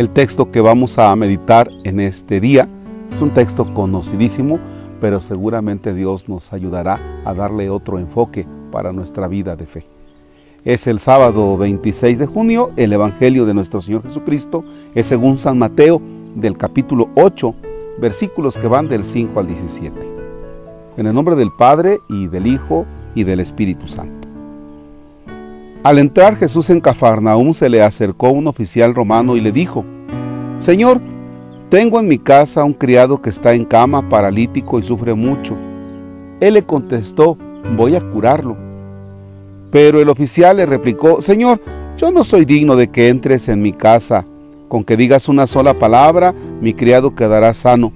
El texto que vamos a meditar en este día es un texto conocidísimo, pero seguramente Dios nos ayudará a darle otro enfoque para nuestra vida de fe. Es el sábado 26 de junio, el Evangelio de nuestro Señor Jesucristo es según San Mateo del capítulo 8, versículos que van del 5 al 17. En el nombre del Padre y del Hijo y del Espíritu Santo. Al entrar Jesús en Cafarnaúm se le acercó un oficial romano y le dijo, Señor, tengo en mi casa un criado que está en cama, paralítico y sufre mucho. Él le contestó, voy a curarlo. Pero el oficial le replicó, Señor, yo no soy digno de que entres en mi casa. Con que digas una sola palabra, mi criado quedará sano,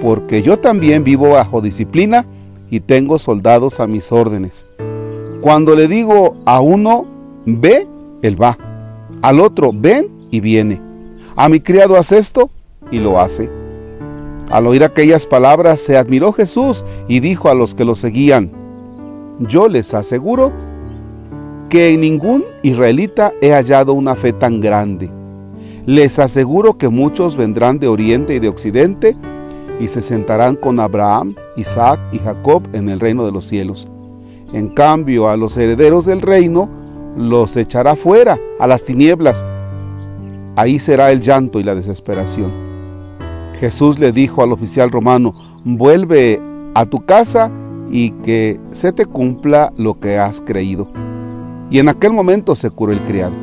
porque yo también vivo bajo disciplina y tengo soldados a mis órdenes. Cuando le digo a uno, ve, él va. Al otro, ven y viene. A mi criado haz esto y lo hace. Al oír aquellas palabras se admiró Jesús y dijo a los que lo seguían, yo les aseguro que en ningún israelita he hallado una fe tan grande. Les aseguro que muchos vendrán de oriente y de occidente y se sentarán con Abraham, Isaac y Jacob en el reino de los cielos. En cambio, a los herederos del reino los echará fuera a las tinieblas. Ahí será el llanto y la desesperación. Jesús le dijo al oficial romano, vuelve a tu casa y que se te cumpla lo que has creído. Y en aquel momento se curó el criado.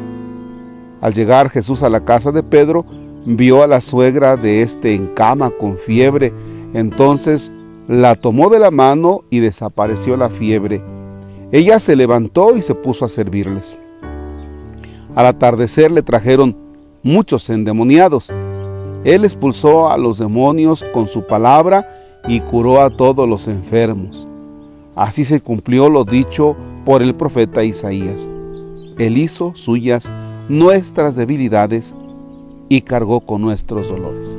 Al llegar Jesús a la casa de Pedro, vio a la suegra de este en cama con fiebre. Entonces la tomó de la mano y desapareció la fiebre. Ella se levantó y se puso a servirles. Al atardecer le trajeron muchos endemoniados. Él expulsó a los demonios con su palabra y curó a todos los enfermos. Así se cumplió lo dicho por el profeta Isaías. Él hizo suyas nuestras debilidades y cargó con nuestros dolores.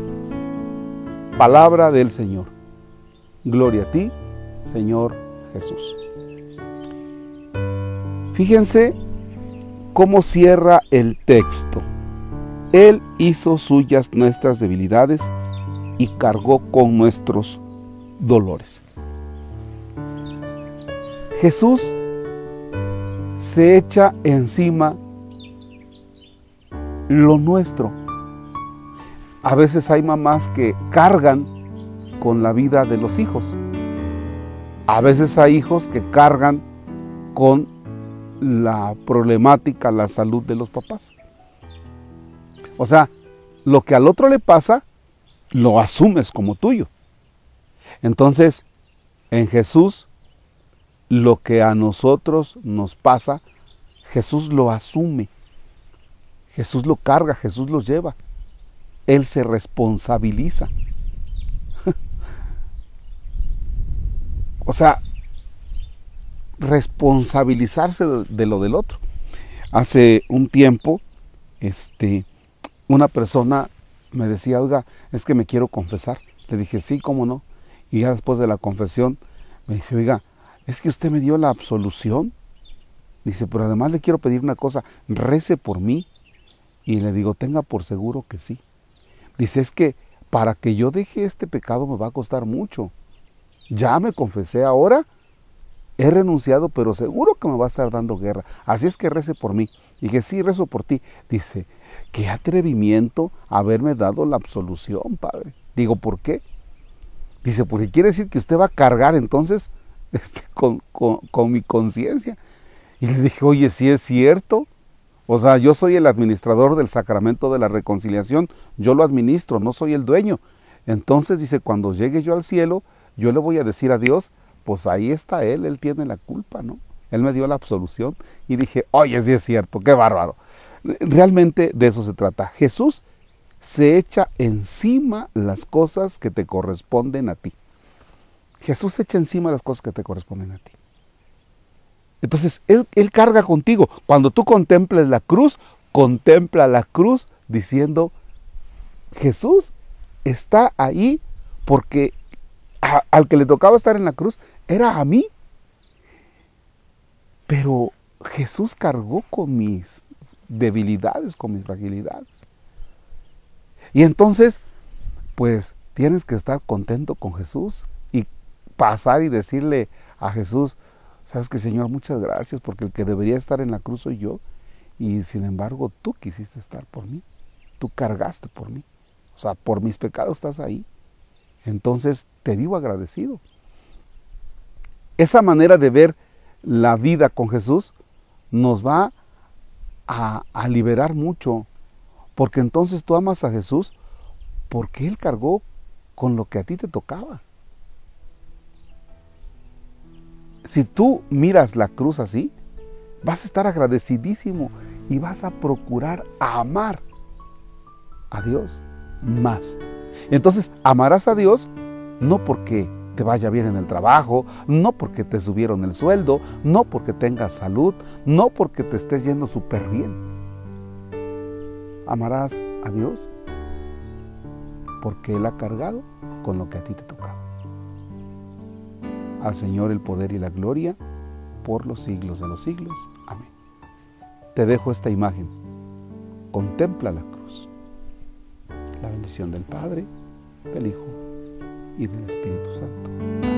Palabra del Señor. Gloria a ti, Señor Jesús. Fíjense cómo cierra el texto. Él hizo suyas nuestras debilidades y cargó con nuestros dolores. Jesús se echa encima lo nuestro. A veces hay mamás que cargan con la vida de los hijos. A veces hay hijos que cargan con la problemática, la salud de los papás. O sea, lo que al otro le pasa, lo asumes como tuyo. Entonces, en Jesús, lo que a nosotros nos pasa, Jesús lo asume. Jesús lo carga, Jesús lo lleva. Él se responsabiliza. o sea, responsabilizarse de, lo del otro. Hace un tiempo, este, una persona me decía, oiga, es que me quiero confesar. Le dije, sí, cómo no. Y ya después de la confesión, me dice, oiga, es que usted me dio la absolución. Dice, pero además le quiero pedir una cosa, rece por mí. Y le digo, tenga por seguro que sí. Dice, es que para que yo deje este pecado me va a costar mucho. Ya me confesé ahora, he renunciado, pero seguro que me va a estar dando guerra. Así es que rece por mí. Y que sí, rezo por ti. Dice, qué atrevimiento haberme dado la absolución, Padre. Digo, ¿por qué? Dice, porque quiere decir que usted va a cargar entonces este, con, con mi conciencia. Y le dije, oye, sí es cierto. O sea, yo soy el administrador del sacramento de la reconciliación, yo lo administro, no soy el dueño. Entonces dice, cuando llegue yo al cielo, yo le voy a decir a Dios, pues ahí está Él, Él tiene la culpa, ¿no? Él me dio la absolución y dije, oye, sí es cierto, qué bárbaro. Realmente de eso se trata. Jesús se echa encima las cosas que te corresponden a ti. Jesús se echa encima las cosas que te corresponden a ti. Entonces, él, él, carga contigo. Cuando tú contemples la cruz, contempla la cruz diciendo, Jesús está ahí porque al que le tocaba estar en la cruz era a mí. Pero Jesús cargó con mis debilidades, con mis fragilidades. Y entonces, pues tienes que estar contento con Jesús y pasar y decirle a Jesús, sabes que Señor, muchas gracias porque el que debería estar en la cruz soy yo y sin embargo tú quisiste estar por mí, tú cargaste por mí, o sea, por mis pecados estás ahí. Entonces te vivo agradecido. Esa manera de ver la vida con Jesús nos va a, a liberar mucho, porque entonces tú amas a Jesús porque Él cargó con lo que a ti te tocaba. Si tú miras la cruz así, vas a estar agradecidísimo y vas a procurar amar a Dios más. Entonces, amarás a Dios no porque te vaya bien en el trabajo, no porque te subieron el sueldo, no porque tengas salud, no porque te estés yendo súper bien. Amarás a Dios porque Él ha cargado con lo que a ti te tocaba. Al Señor el poder y la gloria por los siglos de los siglos. Amén. Te dejo esta imagen. Contempla la cruz. La bendición del Padre, del Hijo y del Espíritu Santo.